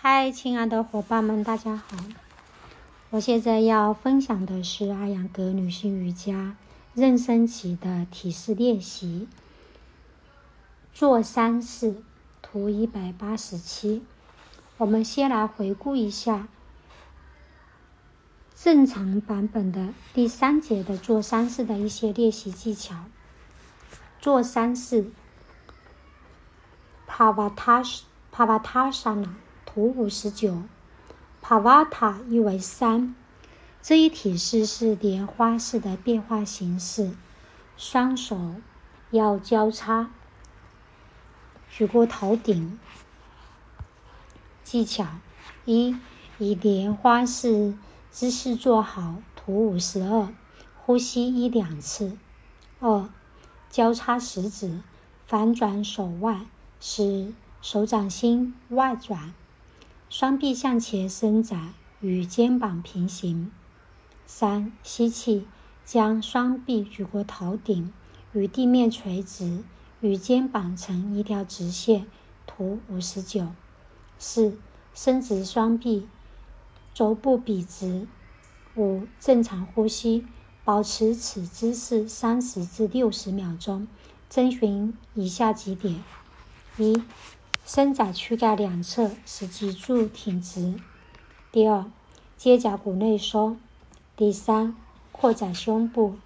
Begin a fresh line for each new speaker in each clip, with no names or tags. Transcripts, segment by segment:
嗨，亲爱的伙伴们，大家好！我现在要分享的是阿扬格女性瑜伽妊娠期的体式练习，做三式，图一百八十七。我们先来回顾一下正常版本的第三节的做三式的一些练习技巧。做三式，Pavatasana。图五十九，Pavata 意为三，这一体式是莲花式的变化形式，双手要交叉，举过头顶。技巧一：以莲花式姿势做好，图五十二，呼吸一两次。二：交叉食指，反转手腕，使手掌心外转。双臂向前伸展，与肩膀平行。三，吸气，将双臂举过头顶，与地面垂直，与肩膀成一条直线。图五十九。四，伸直双臂，肘部笔直。五，正常呼吸，保持此姿势三十至六十秒钟。遵循以下几点：一。伸展躯干两侧，使脊柱挺直。第二，肩胛骨内收。第三，扩展胸部。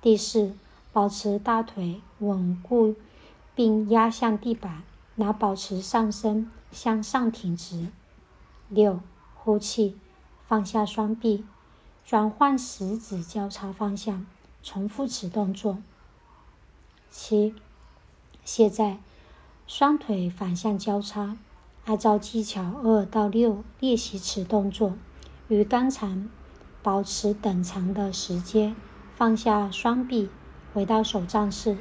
第四，保持大腿稳固并压向地板，拿保持上身向上挺直。六，呼气，放下双臂，转换食指交叉方向，重复此动作。七，现在。双腿反向交叉，按照技巧二到六练习此动作，与刚才保持等长的时间。放下双臂，回到手杖式。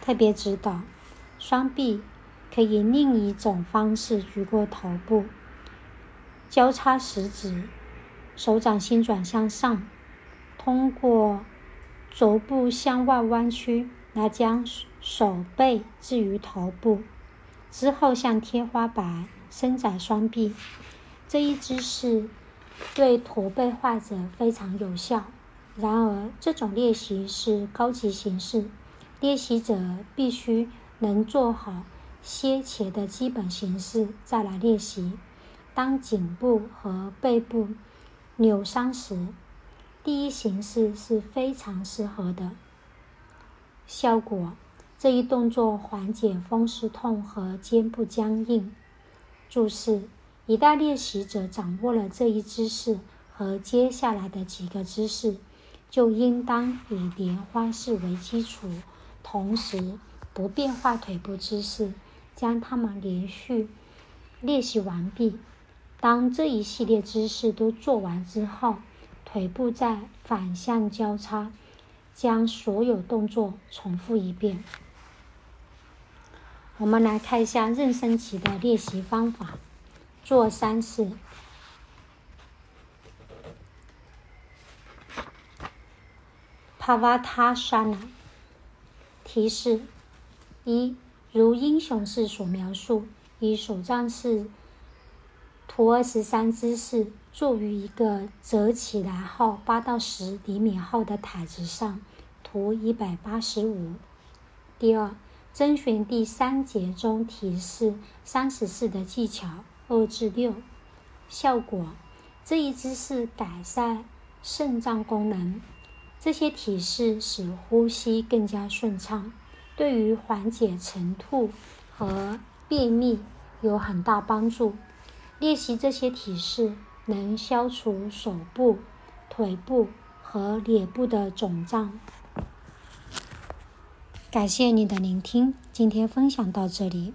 特别指导：双臂可以另一种方式举过头部，交叉食指，手掌心转向上，通过肘部向外弯曲来将。手背置于头部，之后向天花板伸展双臂。这一姿势对驼背患者非常有效。然而，这种练习是高级形式，练习者必须能做好先前的基本形式再来练习。当颈部和背部扭伤时，第一形式是非常适合的。效果。这一动作缓解风湿痛和肩部僵硬。注释：一旦练习者掌握了这一姿势和接下来的几个姿势，就应当以莲花式为基础，同时不变化腿部姿势，将它们连续练习完毕。当这一系列姿势都做完之后，腿部再反向交叉，将所有动作重复一遍。我们来看一下妊娠期的练习方法，做三式。Pavatasana 提示：一，如英雄式所描述，以手杖式图二十三姿势坐于一个折起来后八到十厘米厚的毯子上，图一百八十五。第二。遵循第三节中提示三十四的技巧二至六，效果这一姿势改善肾脏功能。这些体式使呼吸更加顺畅，对于缓解晨吐和便秘有很大帮助。练习这些体式能消除手部、腿部和脸部的肿胀。感谢你的聆听，今天分享到这里。